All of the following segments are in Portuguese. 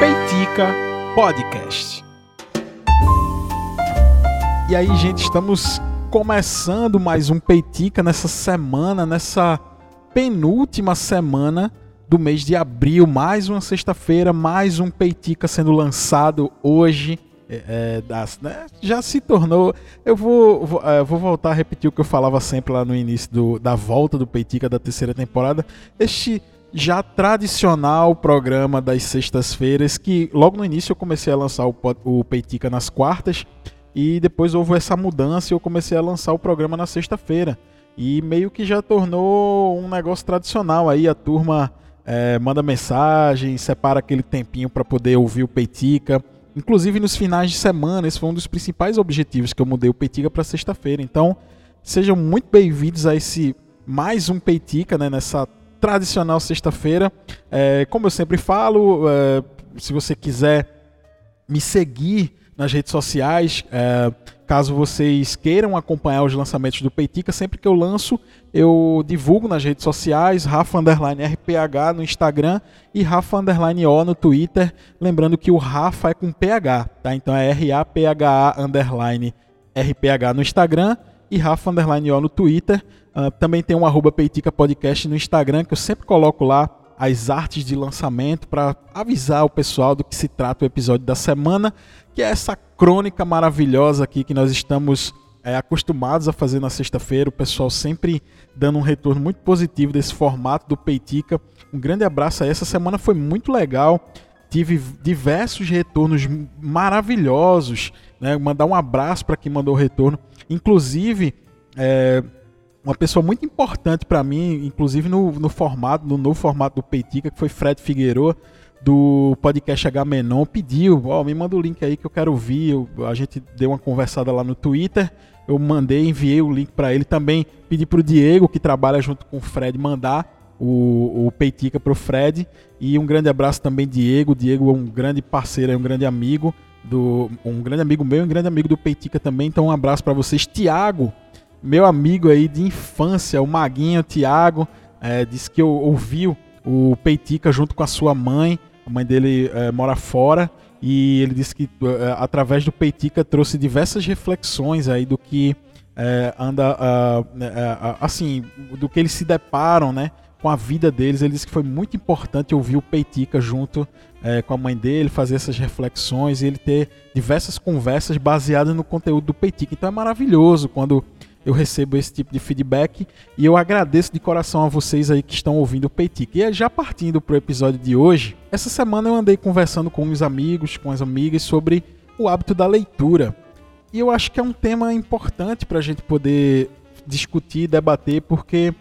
Peitica Podcast. E aí, gente, estamos começando mais um Peitica nessa semana, nessa penúltima semana do mês de abril. Mais uma sexta-feira, mais um Peitica sendo lançado hoje. É, é das, né, já se tornou. Eu vou, vou, é, vou, voltar a repetir o que eu falava sempre lá no início do, da volta do Peitica da terceira temporada. Este já tradicional programa das sextas-feiras, que logo no início eu comecei a lançar o, o Peitica nas quartas, e depois houve essa mudança e eu comecei a lançar o programa na sexta-feira. E meio que já tornou um negócio tradicional aí, a turma é, manda mensagem, separa aquele tempinho para poder ouvir o Peitica. Inclusive nos finais de semana, esse foi um dos principais objetivos que eu mudei o Peitica para sexta-feira. Então, sejam muito bem-vindos a esse mais um Peitica, né, nessa tradicional sexta-feira. É, como eu sempre falo, é, se você quiser me seguir nas redes sociais, é, caso vocês queiram acompanhar os lançamentos do Peitica, sempre que eu lanço, eu divulgo nas redes sociais, Rafa Underline RPH no Instagram e Rafa Underline O no Twitter. Lembrando que o Rafa é com PH, tá? Então é R-A-P-H-A Underline RPH no Instagram e Rafa Underline O no Twitter. Uh, também tem um arroba Peitica Podcast no Instagram, que eu sempre coloco lá as artes de lançamento para avisar o pessoal do que se trata o episódio da semana, que é essa crônica maravilhosa aqui que nós estamos é, acostumados a fazer na sexta-feira. O pessoal sempre dando um retorno muito positivo desse formato do Peitica. Um grande abraço aí. Essa semana foi muito legal. Tive diversos retornos maravilhosos. Né? Mandar um abraço para quem mandou o retorno. Inclusive, é, uma pessoa muito importante para mim, inclusive no, no formato, no novo formato do Peitica, que foi Fred Figueiredo, do podcast H pediu, ó, oh, me manda o link aí que eu quero ouvir. Eu, a gente deu uma conversada lá no Twitter, eu mandei, enviei o link para ele também, pedi pro Diego, que trabalha junto com o Fred, mandar o, o Peitica pro Fred. E um grande abraço também, Diego. Diego é um grande parceiro, é um grande amigo do um grande amigo meu, um grande amigo do Peitica também. Então um abraço para vocês, Tiago meu amigo aí de infância, o Maguinho Tiago, é, disse que ouviu o Peitica junto com a sua mãe. A mãe dele é, mora fora e ele disse que é, através do Peitica trouxe diversas reflexões aí do que é, anda uh, uh, assim, do que eles se deparam, né, com a vida deles. Ele disse que foi muito importante ouvir o Peitica junto é, com a mãe dele, fazer essas reflexões e ele ter diversas conversas baseadas no conteúdo do Peitica. Então é maravilhoso quando eu recebo esse tipo de feedback e eu agradeço de coração a vocês aí que estão ouvindo o Peitica. E já partindo para o episódio de hoje, essa semana eu andei conversando com uns amigos, com as amigas sobre o hábito da leitura. E eu acho que é um tema importante para a gente poder discutir, debater, porque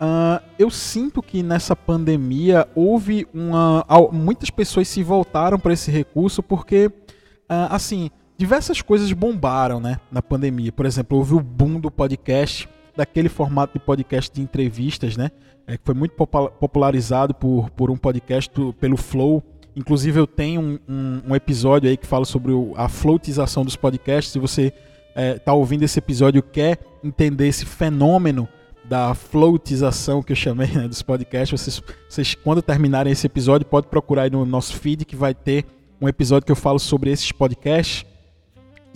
uh, eu sinto que nessa pandemia houve uma. Muitas pessoas se voltaram para esse recurso porque, uh, assim, diversas coisas bombaram, né, na pandemia. Por exemplo, houve o boom do podcast, daquele formato de podcast de entrevistas, né, é, que foi muito popularizado por, por um podcast pelo Flow. Inclusive eu tenho um, um, um, episódio aí que fala sobre o, a floatização dos podcasts. Se você está é, tá ouvindo esse episódio quer entender esse fenômeno da floatização que eu chamei né, dos podcasts, vocês, vocês quando terminarem esse episódio pode procurar aí no nosso feed que vai ter um episódio que eu falo sobre esses podcasts.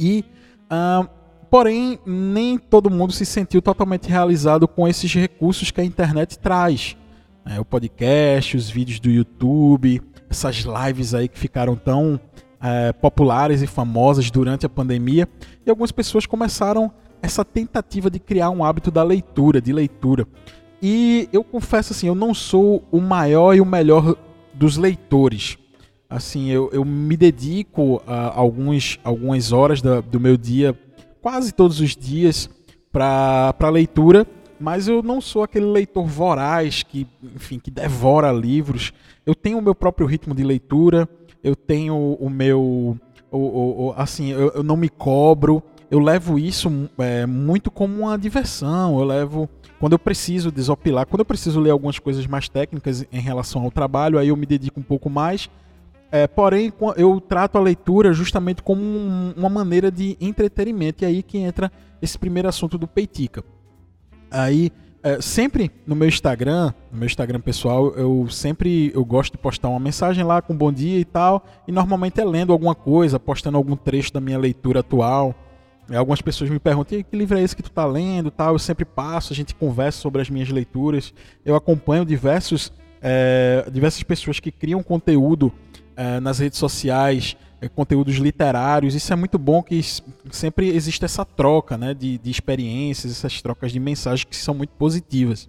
E, uh, porém, nem todo mundo se sentiu totalmente realizado com esses recursos que a internet traz. É, o podcast, os vídeos do YouTube, essas lives aí que ficaram tão é, populares e famosas durante a pandemia. E algumas pessoas começaram essa tentativa de criar um hábito da leitura, de leitura. E eu confesso assim, eu não sou o maior e o melhor dos leitores assim, eu, eu me dedico a alguns, algumas horas do meu dia, quase todos os dias, para leitura, mas eu não sou aquele leitor voraz que, enfim, que devora livros. Eu tenho o meu próprio ritmo de leitura, eu tenho o meu. O, o, o assim, eu, eu, não me cobro, eu levo isso é, muito como uma diversão, eu levo. Quando eu preciso desopilar, quando eu preciso ler algumas coisas mais técnicas em relação ao trabalho, aí eu me dedico um pouco mais é, porém, eu trato a leitura justamente como um, uma maneira de entretenimento. E aí que entra esse primeiro assunto do Peitica. Aí é, sempre no meu Instagram, no meu Instagram pessoal, eu sempre eu gosto de postar uma mensagem lá com bom dia e tal, e normalmente é lendo alguma coisa, postando algum trecho da minha leitura atual. É, algumas pessoas me perguntam, que livro é esse que tu tá lendo tal? Eu sempre passo, a gente conversa sobre as minhas leituras. Eu acompanho diversos, é, diversas pessoas que criam conteúdo é, nas redes sociais, é, conteúdos literários. Isso é muito bom que sempre existe essa troca né, de, de experiências, essas trocas de mensagens que são muito positivas.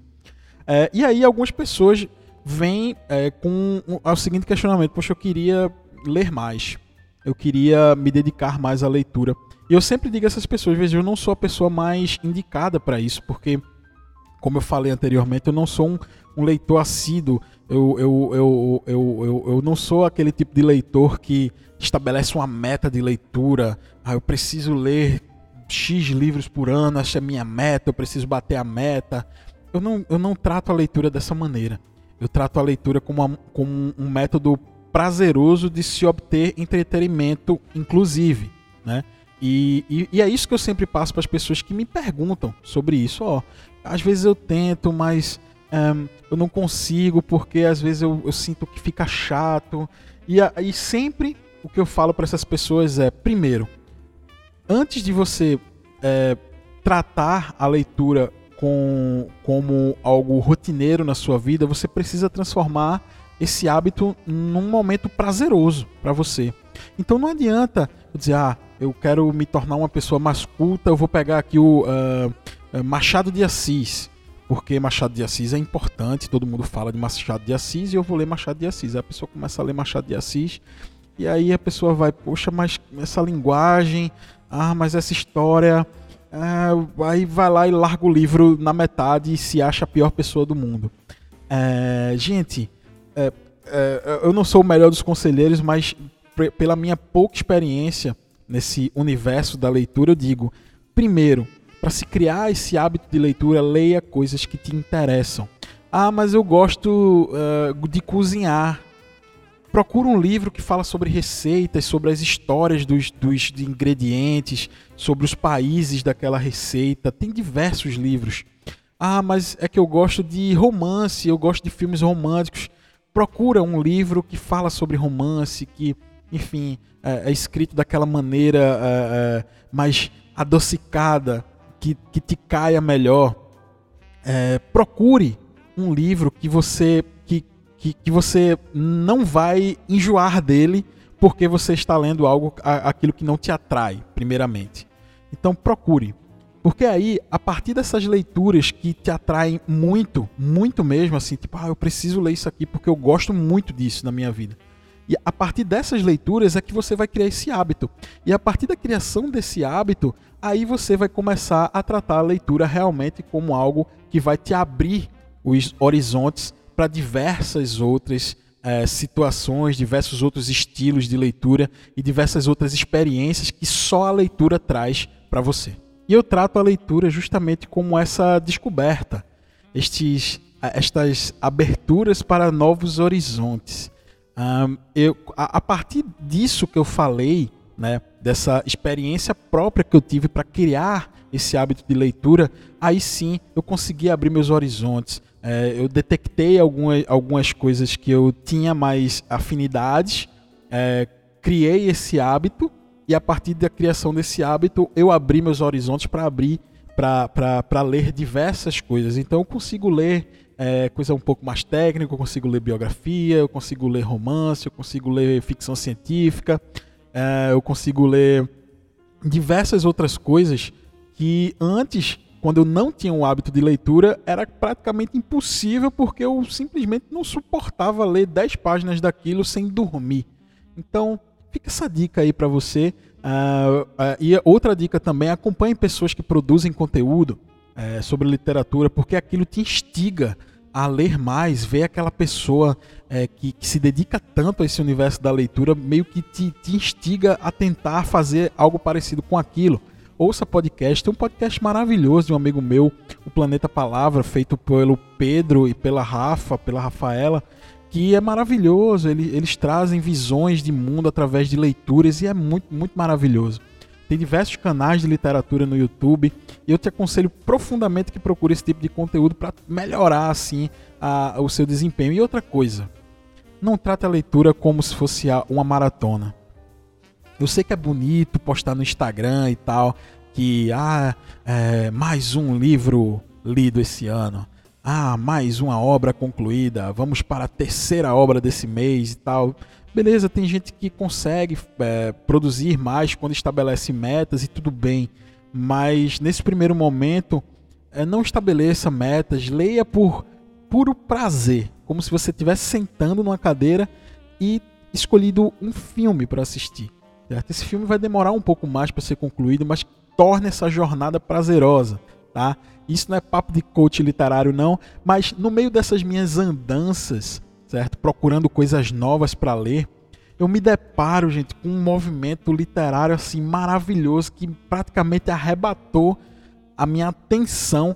É, e aí algumas pessoas vêm é, com o seguinte questionamento: Poxa, eu queria ler mais. Eu queria me dedicar mais à leitura. E eu sempre digo a essas pessoas, veja, eu não sou a pessoa mais indicada para isso, porque, como eu falei anteriormente, eu não sou um, um leitor assíduo. Eu, eu, eu, eu, eu, eu não sou aquele tipo de leitor que estabelece uma meta de leitura. Ah, eu preciso ler X livros por ano, essa é a minha meta, eu preciso bater a meta. Eu não, eu não trato a leitura dessa maneira. Eu trato a leitura como, uma, como um método prazeroso de se obter entretenimento, inclusive, né? E, e, e é isso que eu sempre passo para as pessoas que me perguntam sobre isso. Ó, às vezes eu tento, mas um, eu não consigo porque às vezes eu, eu sinto que fica chato. E, e sempre o que eu falo para essas pessoas é: primeiro, antes de você é, tratar a leitura com, como algo rotineiro na sua vida, você precisa transformar esse hábito num momento prazeroso para você. Então não adianta dizer, ah, eu quero me tornar uma pessoa mais culta, eu vou pegar aqui o uh, Machado de Assis, porque Machado de Assis é importante, todo mundo fala de Machado de Assis e eu vou ler Machado de Assis. Aí a pessoa começa a ler Machado de Assis e aí a pessoa vai, poxa, mas essa linguagem, ah, mas essa história. É, aí vai lá e larga o livro na metade e se acha a pior pessoa do mundo. É, gente, é, eu não sou o melhor dos conselheiros, mas pela minha pouca experiência nesse universo da leitura, eu digo: primeiro, para se criar esse hábito de leitura, leia coisas que te interessam. Ah, mas eu gosto uh, de cozinhar procura um livro que fala sobre receitas, sobre as histórias dos, dos ingredientes, sobre os países daquela receita. Tem diversos livros. Ah, mas é que eu gosto de romance, eu gosto de filmes românticos. Procura um livro que fala sobre romance, que, enfim, é, é escrito daquela maneira é, é, mais adocicada, que, que te caia melhor. É, procure um livro que você que, que você não vai enjoar dele porque você está lendo algo aquilo que não te atrai, primeiramente. Então procure. Porque aí, a partir dessas leituras que te atraem muito, muito mesmo, assim, tipo, ah, eu preciso ler isso aqui porque eu gosto muito disso na minha vida. E a partir dessas leituras é que você vai criar esse hábito. E a partir da criação desse hábito, aí você vai começar a tratar a leitura realmente como algo que vai te abrir os horizontes para diversas outras é, situações, diversos outros estilos de leitura e diversas outras experiências que só a leitura traz para você. E eu trato a leitura justamente como essa descoberta, estes, estas aberturas para novos horizontes. Um, eu, a, a, partir disso que eu falei, né, dessa experiência própria que eu tive para criar esse hábito de leitura, aí sim eu consegui abrir meus horizontes, é, eu detectei algumas, algumas coisas que eu tinha mais afinidades, é, criei esse hábito e a partir da criação desse hábito eu abri meus horizontes para abrir para ler diversas coisas. Então eu consigo ler é, coisa um pouco mais técnica, eu consigo ler biografia, eu consigo ler romance, eu consigo ler ficção científica, é, eu consigo ler diversas outras coisas que antes quando eu não tinha o hábito de leitura, era praticamente impossível porque eu simplesmente não suportava ler 10 páginas daquilo sem dormir. Então, fica essa dica aí para você. Uh, uh, e outra dica também, acompanhe pessoas que produzem conteúdo uh, sobre literatura, porque aquilo te instiga a ler mais, ver aquela pessoa é, que, que, se dedica tanto a esse universo da leitura, meio que te, te instiga a tentar fazer algo parecido com aquilo ouça podcast. Tem um podcast maravilhoso de um amigo meu, o Planeta Palavra, feito pelo Pedro e pela Rafa, pela Rafaela, que é maravilhoso. Eles trazem visões de mundo através de leituras e é muito, muito maravilhoso. Tem diversos canais de literatura no YouTube E eu te aconselho profundamente que procure esse tipo de conteúdo para melhorar assim a, o seu desempenho. E outra coisa, não trate a leitura como se fosse uma maratona. Eu sei que é bonito postar no Instagram e tal, que ah, é, mais um livro lido esse ano. Ah, mais uma obra concluída. Vamos para a terceira obra desse mês e tal. Beleza, tem gente que consegue é, produzir mais quando estabelece metas e tudo bem. Mas nesse primeiro momento, é, não estabeleça metas, leia por puro prazer, como se você estivesse sentando numa cadeira e escolhido um filme para assistir. Certo? Esse filme vai demorar um pouco mais para ser concluído, mas torna essa jornada prazerosa, tá? Isso não é papo de coach literário não, mas no meio dessas minhas andanças, certo? Procurando coisas novas para ler, eu me deparo, gente, com um movimento literário assim maravilhoso que praticamente arrebatou a minha atenção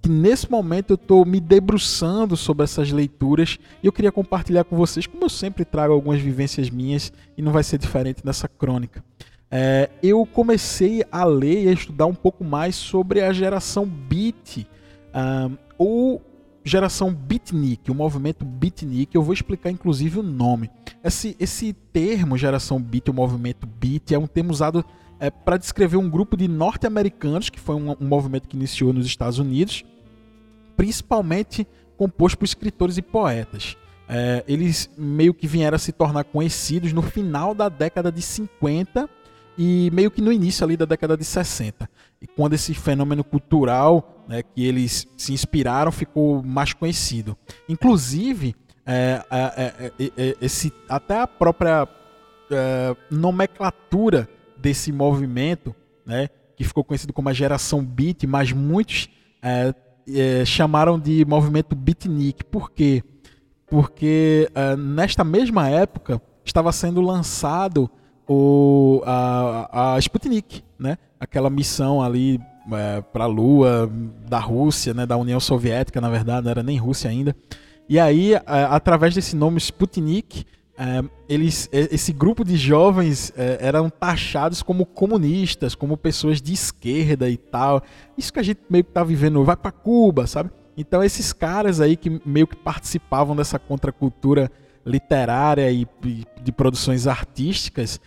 que nesse momento eu estou me debruçando sobre essas leituras e eu queria compartilhar com vocês, como eu sempre trago algumas vivências minhas e não vai ser diferente nessa crônica. É, eu comecei a ler e a estudar um pouco mais sobre a geração Beat, um, ou geração beatnik, o movimento beatnik. Eu vou explicar inclusive o nome. Esse, esse termo, geração beat, o movimento beat, é um termo usado é, para descrever um grupo de norte-americanos, que foi um, um movimento que iniciou nos Estados Unidos, principalmente composto por escritores e poetas. É, eles meio que vieram a se tornar conhecidos no final da década de 50 e meio que no início ali da década de 60. E quando esse fenômeno cultural né, que eles se inspiraram ficou mais conhecido. Inclusive, é, é, é, esse, até a própria nomenclatura desse movimento, né, que ficou conhecido como a geração beat, mas muitos é, chamaram de movimento beatnik. Por quê? Porque é, nesta mesma época estava sendo lançado o, a, a Sputnik, né? aquela missão ali é, para a Lua da Rússia, né? da União Soviética, na verdade, não era nem Rússia ainda. E aí, através desse nome Sputnik, é, eles, esse grupo de jovens é, eram taxados como comunistas, como pessoas de esquerda e tal. Isso que a gente meio que tá vivendo, vai para Cuba, sabe? Então esses caras aí que meio que participavam dessa contracultura literária e de produções artísticas,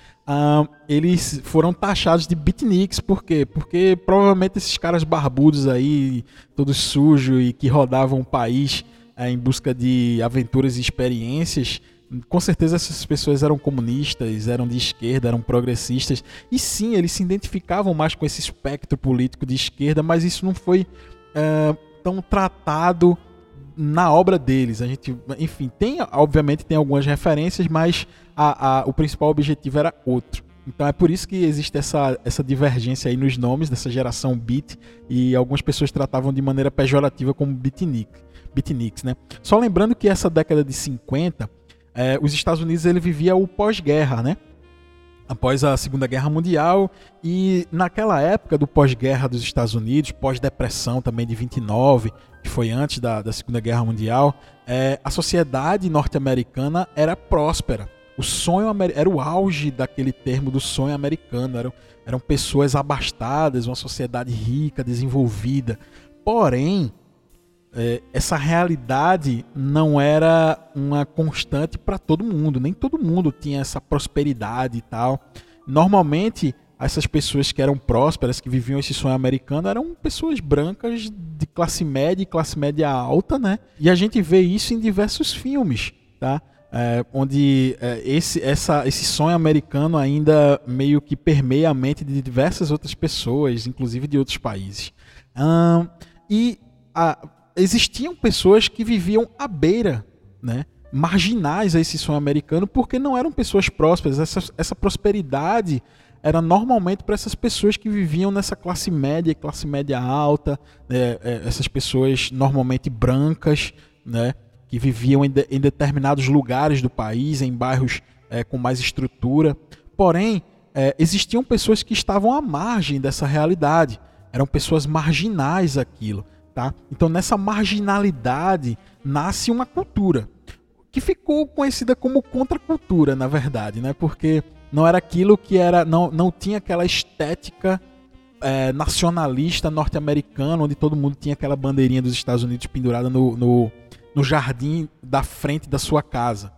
eles foram taxados de beatniks, por quê? Porque provavelmente esses caras barbudos aí, todos sujos e que rodavam o país uh, em busca de aventuras e experiências, com certeza essas pessoas eram comunistas, eram de esquerda, eram progressistas. E sim, eles se identificavam mais com esse espectro político de esquerda, mas isso não foi uh, tão tratado na obra deles. A gente, enfim, tem, obviamente, tem algumas referências, mas a, a, o principal objetivo era outro. Então é por isso que existe essa, essa divergência aí nos nomes dessa geração beat e algumas pessoas tratavam de maneira pejorativa como beatnik, beatniks, né? Só lembrando que essa década de 50 é, os Estados Unidos ele vivia o pós-guerra, né? Após a Segunda Guerra Mundial e naquela época do pós-guerra dos Estados Unidos, pós-depressão também de 29, que foi antes da, da Segunda Guerra Mundial, é, a sociedade norte-americana era próspera. O sonho era o auge daquele termo do sonho americano. Eram, eram pessoas abastadas, uma sociedade rica, desenvolvida. Porém, é, essa realidade não era uma constante para todo mundo, nem todo mundo tinha essa prosperidade e tal. Normalmente, essas pessoas que eram prósperas, que viviam esse sonho americano, eram pessoas brancas de classe média e classe média alta, né? E a gente vê isso em diversos filmes, tá? É, onde é, esse, essa, esse sonho americano ainda meio que permeia a mente de diversas outras pessoas, inclusive de outros países. E a, existiam pessoas que viviam à beira, né? marginais a esse sonho americano, porque não eram pessoas prósperas. Essa, essa prosperidade era normalmente para essas pessoas que viviam nessa classe média classe média alta, né? É, essas pessoas normalmente brancas, né? que viviam em, de, em determinados lugares do país, em bairros é, com mais estrutura. Porém, é, existiam pessoas que estavam à margem dessa realidade, eram pessoas marginais aquilo. Tá? Então, nessa marginalidade nasce uma cultura que ficou conhecida como contracultura, na verdade, né? Porque não era aquilo que era, não, não tinha aquela estética é, nacionalista norte-americano, onde todo mundo tinha aquela bandeirinha dos Estados Unidos pendurada no, no, no jardim da frente da sua casa.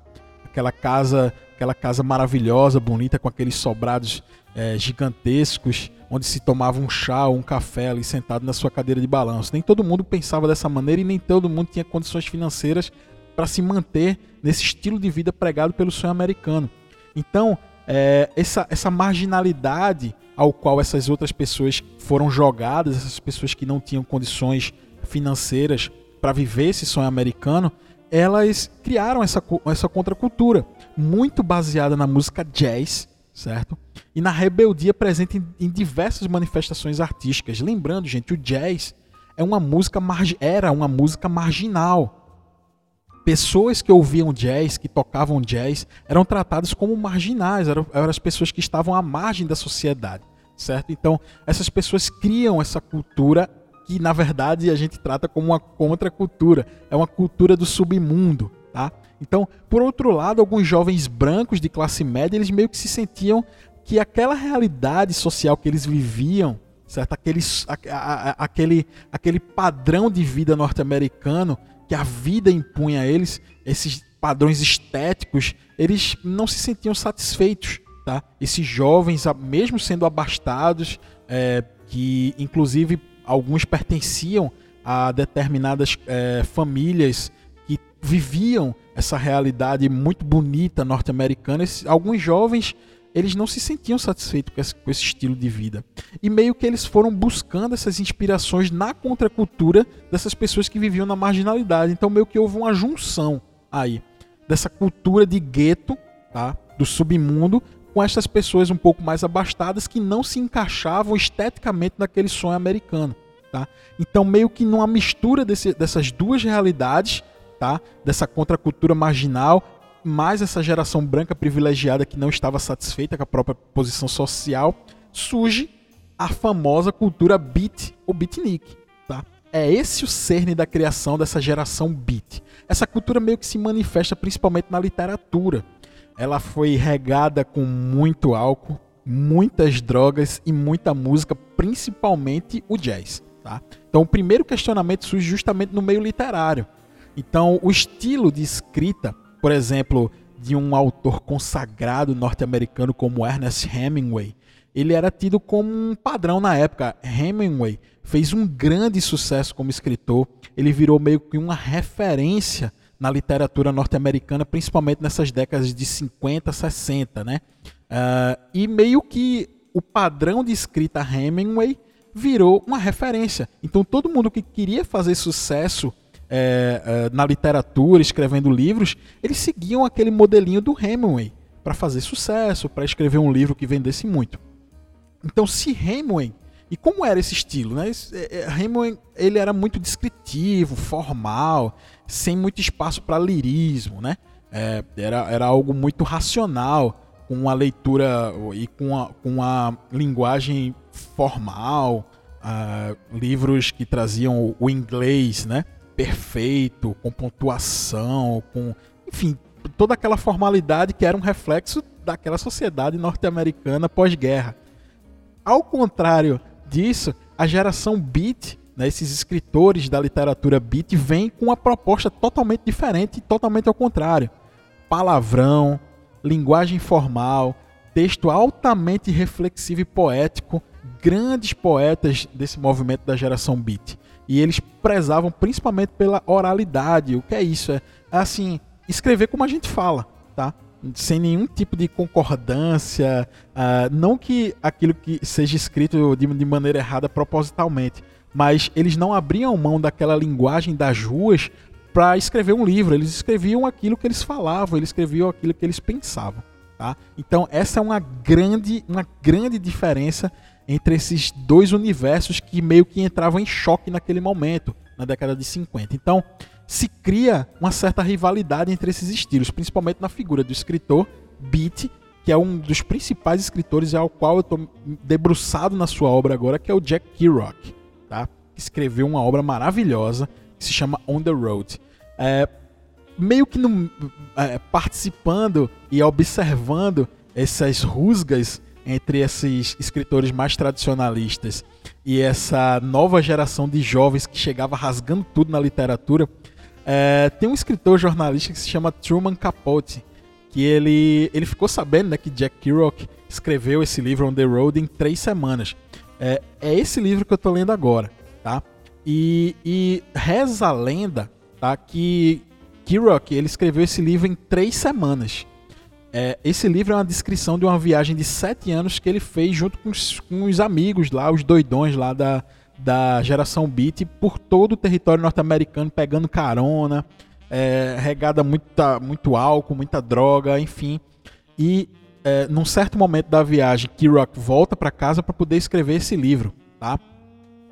Aquela casa, aquela casa maravilhosa, bonita, com aqueles sobrados é, gigantescos, onde se tomava um chá ou um café ali sentado na sua cadeira de balanço. Nem todo mundo pensava dessa maneira e nem todo mundo tinha condições financeiras para se manter nesse estilo de vida pregado pelo sonho americano. Então, é, essa, essa marginalidade ao qual essas outras pessoas foram jogadas, essas pessoas que não tinham condições financeiras para viver esse sonho americano, elas criaram essa, essa contracultura, muito baseada na música jazz, certo? E na rebeldia presente em, em diversas manifestações artísticas. Lembrando, gente, o jazz é uma música era uma música marginal pessoas que ouviam jazz, que tocavam jazz, eram tratadas como marginais, eram, eram as pessoas que estavam à margem da sociedade, certo? Então, essas pessoas criam essa cultura que, na verdade, a gente trata como uma contracultura, é uma cultura do submundo, tá? Então, por outro lado, alguns jovens brancos de classe média, eles meio que se sentiam que aquela realidade social que eles viviam, certo? Aquele, a, a, aquele, aquele padrão de vida norte-americano que a vida impunha a eles, esses padrões estéticos, eles não se sentiam satisfeitos. Tá? Esses jovens, mesmo sendo abastados, é, que inclusive alguns pertenciam a determinadas é, famílias que viviam essa realidade muito bonita norte-americana, alguns jovens eles não se sentiam satisfeitos com esse, com esse, estilo de vida. E meio que eles foram buscando essas inspirações na contracultura dessas pessoas que viviam na marginalidade. Então meio que houve uma junção aí dessa cultura de gueto, tá? do submundo, com essas pessoas um pouco mais abastadas que não se encaixavam esteticamente naquele sonho americano. Tá? Então meio que numa mistura desse, dessas duas realidades, tá? dessa contracultura marginal mais essa geração branca privilegiada que não estava satisfeita com a própria posição social, surge a famosa cultura beat ou beatnik. Tá? É esse o cerne da criação dessa geração beat. Essa cultura meio que se manifesta principalmente na literatura. Ela foi regada com muito álcool, muitas drogas e muita música, principalmente o jazz. Tá? Então, o primeiro questionamento surge justamente no meio literário. Então, o estilo de escrita por exemplo, de um autor consagrado norte-americano como Ernest Hemingway, ele era tido como um padrão na época. Hemingway fez um grande sucesso como escritor, ele virou meio que uma referência na literatura norte-americana, principalmente nessas décadas de 50, 60, né? Uh, e meio que o padrão de escrita Hemingway virou uma referência. Então todo mundo que queria fazer sucesso é, é, na literatura, escrevendo livros, eles seguiam aquele modelinho do Hemingway para fazer sucesso, para escrever um livro que vendesse muito. Então, se Hemingway e como era esse estilo, né? É, é, Hemingway ele era muito descritivo, formal, sem muito espaço para lirismo, né? É, era, era algo muito racional, com uma leitura e com uma, com uma linguagem formal, uh, livros que traziam o inglês, né? perfeito, com pontuação, com. Enfim, toda aquela formalidade que era um reflexo daquela sociedade norte-americana pós-guerra. Ao contrário disso, a geração beat, né, esses escritores da literatura beat, vem com uma proposta totalmente diferente e totalmente ao contrário. Palavrão, linguagem formal, texto altamente reflexivo e poético, grandes poetas desse movimento da geração beat. E eles prezavam principalmente pela oralidade. O que é isso? É assim, escrever como a gente fala, tá? Sem nenhum tipo de concordância. Uh, não que aquilo que seja escrito de, de maneira errada propositalmente, mas eles não abriam mão daquela linguagem das ruas para escrever um livro. Eles escreviam aquilo que eles falavam, eles escreviam aquilo que eles pensavam. Tá? Então essa é uma grande, uma grande diferença entre esses dois universos que meio que entravam em choque naquele momento, na década de 50. Então, se cria uma certa rivalidade entre esses estilos, principalmente na figura do escritor Beat, que é um dos principais escritores ao qual eu estou debruçado na sua obra agora, que é o Jack Kerouac, tá? que escreveu uma obra maravilhosa que se chama On the Road. É, meio que no, é, participando e observando essas rusgas entre esses escritores mais tradicionalistas e essa nova geração de jovens que chegava rasgando tudo na literatura, é, tem um escritor jornalista que se chama Truman Capote, que ele, ele ficou sabendo né, que Jack Kerouac escreveu esse livro On the Road em três semanas. É, é esse livro que eu estou lendo agora, tá? E, e reza a lenda tá, que Kerouac ele escreveu esse livro em três semanas. É, esse livro é uma descrição de uma viagem de sete anos que ele fez junto com os, com os amigos lá, os doidões lá da, da geração Beat, por todo o território norte-americano, pegando carona, é, regada muita, muito álcool, muita droga, enfim. E é, num certo momento da viagem, Kerouac volta para casa para poder escrever esse livro, tá?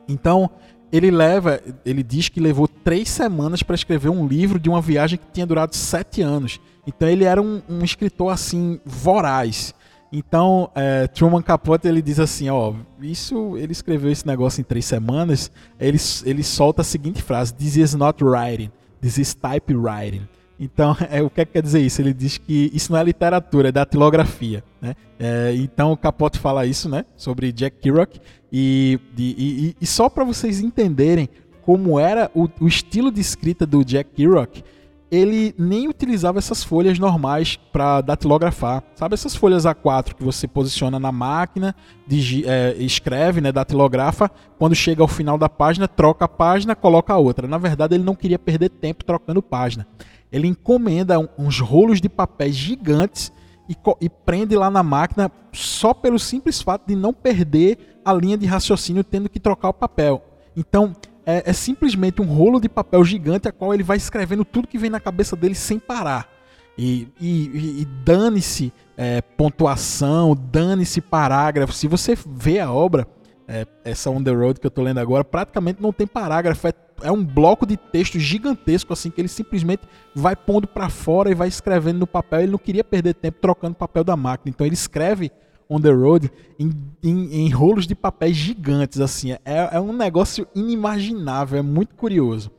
Então ele leva, ele diz que levou três semanas para escrever um livro de uma viagem que tinha durado sete anos. Então ele era um, um escritor assim voraz. Então é, Truman Capote ele diz assim, ó, isso ele escreveu esse negócio em três semanas. Ele ele solta a seguinte frase: "This is not writing, this is typewriting". Então, é, o que, é que quer dizer isso? Ele diz que isso não é literatura, é datilografia. Né? É, então, Capote fala isso né, sobre Jack Kerouac. E, e, e, e só para vocês entenderem como era o, o, estilo de escrita do Jack Kerouac, ele nem utilizava essas folhas normais para datilografar. Sabe essas folhas A4 que você posiciona na máquina, digi, é, escreve, né, datilografa, quando chega ao final da página, troca a página, coloca a outra. Na verdade, ele não queria perder tempo trocando página ele encomenda uns rolos de papéis gigantes e, e, prende lá na máquina só pelo simples fato de não perder a linha de raciocínio tendo que trocar o papel. Então é, é simplesmente um rolo de papel gigante a qual ele vai escrevendo tudo que vem na cabeça dele sem parar. E, e, e dane-se é, pontuação, dane-se parágrafo. Se você vê a obra, é, essa On the Road que eu estou lendo agora, praticamente não tem parágrafo, é é um bloco de texto gigantesco, assim, que ele simplesmente vai pondo para fora e vai escrevendo no papel. Ele não queria perder tempo trocando papel da máquina. Então ele escreve on the road em, em, em rolos de papéis gigantes, assim. É, é, um negócio inimaginável, é muito curioso.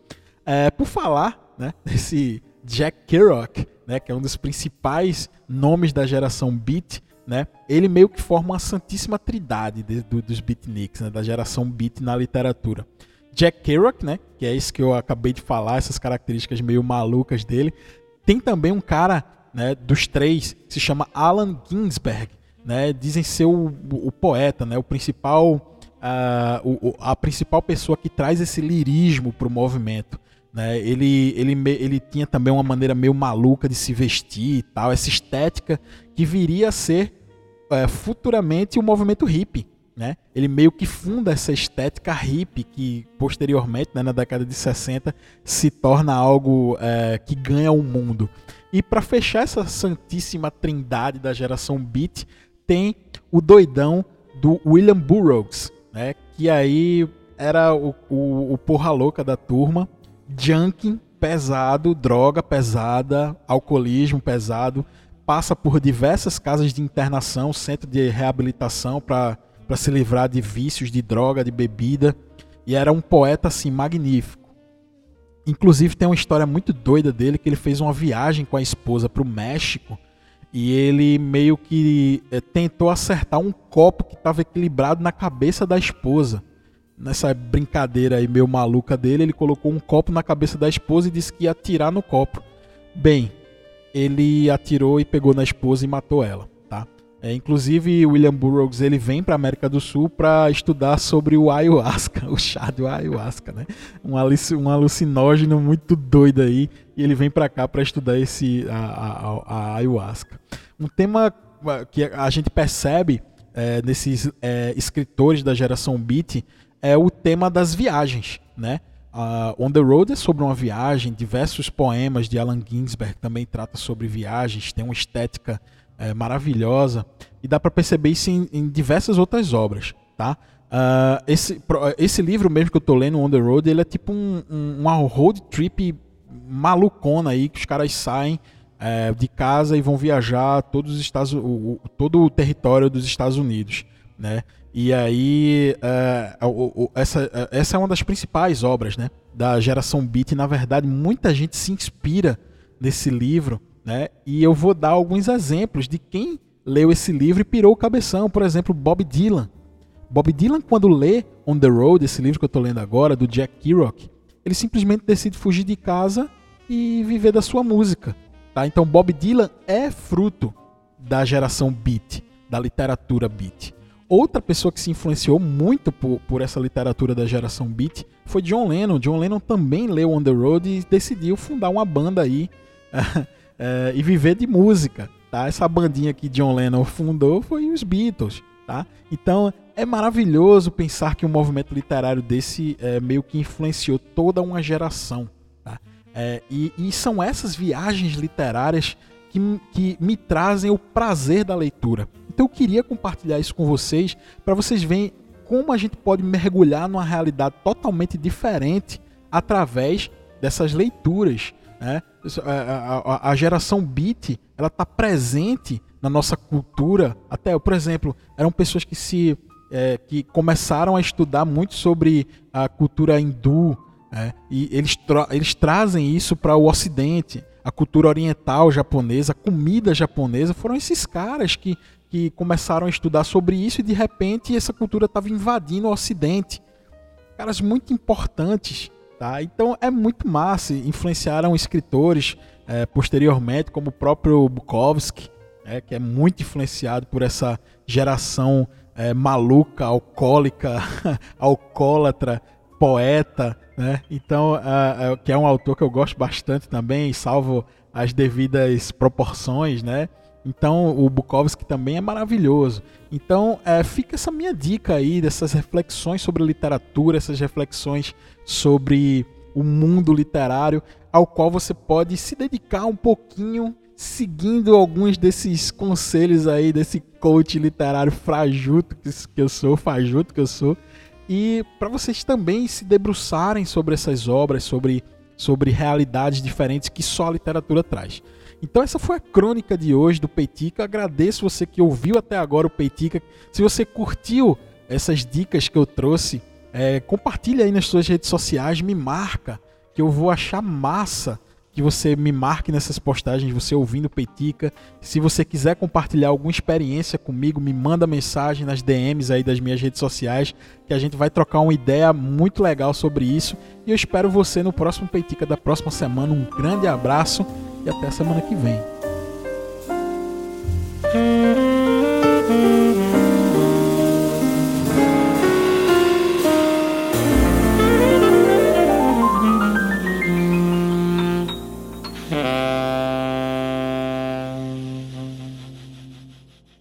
É, por falar, né, desse Jack Kerouac, né, que é um dos principais nomes da geração Beat, né, ele meio que forma uma santíssima trindade de, do, dos beatniks, né, da geração Beat na literatura. Jack Kerouac, né? Que é isso que eu acabei de falar, essas características meio malucas dele. Tem também um cara, né, dos três, que se chama Allen Ginsberg, né? Dizem ser o, o, poeta, né? O principal, o, a principal pessoa que traz esse lirismo para o movimento. Né? Ele, ele, ele tinha também uma maneira meio maluca de se vestir e tal, essa estética que viria a ser é, futuramente o movimento hippie. Né? Ele meio que funda essa estética hippie que posteriormente, né, na década de 60, se torna algo é, que ganha o mundo. E para fechar essa santíssima trindade da geração beat, tem o doidão do William Burroughs, né? que aí era o, o, o porra louca da turma, junkie pesado, droga pesada, alcoolismo pesado, passa por diversas casas de internação, centro de reabilitação para se livrar de vícios, de droga, de bebida. E era um poeta assim magnífico. Inclusive tem uma história muito doida dele que ele fez uma viagem com a esposa para o México e ele meio que é, tentou acertar um copo que estava equilibrado na cabeça da esposa. Nessa brincadeira aí meio maluca dele, ele colocou um copo na cabeça da esposa e disse que ia atirar no copo. Bem, ele atirou e pegou na esposa e matou ela. É, inclusive, William Burroughs ele vem para a América do Sul para estudar sobre o ayahuasca, o chá do ayahuasca, né? Um, um alucinógeno muito doido aí, e ele vem para cá para estudar esse a, a, a, ayahuasca. Um tema que a gente percebe é, nesses é, escritores da geração Beat é o tema das viagens, né? Uh, On the Road é sobre uma viagem, diversos poemas de Allen Ginsberg também trata sobre viagens, tem uma estética é, maravilhosa e dá para perceber isso em, em, diversas outras obras, tá? Uh, esse, esse livro mesmo que eu tô lendo, On the Road, ele é tipo um, um, uma road trip malucona aí que os caras saem é, de casa e vão viajar todos os Estados, o, o, todo o território dos Estados Unidos, né? E aí é, o, essa, essa é uma das principais obras, né? Da geração Beat. Na verdade, muita gente se inspira nesse livro né? E eu vou dar alguns exemplos de quem leu esse livro e pirou o cabeção. Por exemplo, Bob Dylan. Bob Dylan, quando lê On the Road, esse livro que eu estou lendo agora, do Jack Kerouac, ele simplesmente decide fugir de casa e viver da sua música. Tá? Então, Bob Dylan é fruto da geração beat, da literatura beat. Outra pessoa que se influenciou muito por, por essa literatura da geração beat foi John Lennon. John Lennon também leu On the Road e decidiu fundar uma banda aí é, e viver de música. Tá? Essa bandinha que John Lennon fundou foi os Beatles. Tá? Então é maravilhoso pensar que um movimento literário desse é, meio que influenciou toda uma geração. Tá? É, e, e, são essas viagens literárias que, que me trazem o prazer da leitura. Então eu queria compartilhar isso com vocês para vocês verem como a gente pode mergulhar numa realidade totalmente diferente através dessas leituras. Né? A, a, a, geração beat ela está presente na nossa cultura. Até, por exemplo, eram pessoas que se é, que começaram a estudar muito sobre a cultura hindu é, e eles, tra eles trazem isso para o Ocidente, a cultura oriental japonesa, a comida japonesa. Foram esses caras que, que começaram a estudar sobre isso e de repente essa cultura estava invadindo o Ocidente. Caras muito importantes Tá? Então é muito massa. Influenciaram escritores é, posteriormente, como o próprio Bukowski, é, que é muito influenciado por essa geração é, maluca, alcoólica, alcoólatra, poeta. Né? Então, que é um autor que eu gosto bastante também, salvo as devidas proporções, né? Então o Bukowski também é maravilhoso. Então é, fica essa minha dica aí dessas reflexões sobre literatura, essas reflexões sobre o mundo literário, ao qual você pode se dedicar um pouquinho seguindo alguns desses conselhos aí desse coach literário frajuto que eu sou, fajuto que eu sou, e para vocês também se debruçarem sobre essas obras, sobre, sobre realidades diferentes que só a literatura traz. Então essa foi a crônica de hoje do Peitica. Agradeço você que ouviu até agora o Peitica. Se você curtiu essas dicas que eu trouxe, é, compartilha aí nas suas redes sociais, me marca, que eu vou achar massa que você me marque nessas postagens, você ouvindo Peitica. Se você quiser compartilhar alguma experiência comigo, me manda mensagem nas DMs aí das minhas redes sociais, que a gente vai trocar uma ideia muito legal sobre isso. E eu espero você no próximo Peitica da próxima semana. Um grande abraço e até a semana que vem.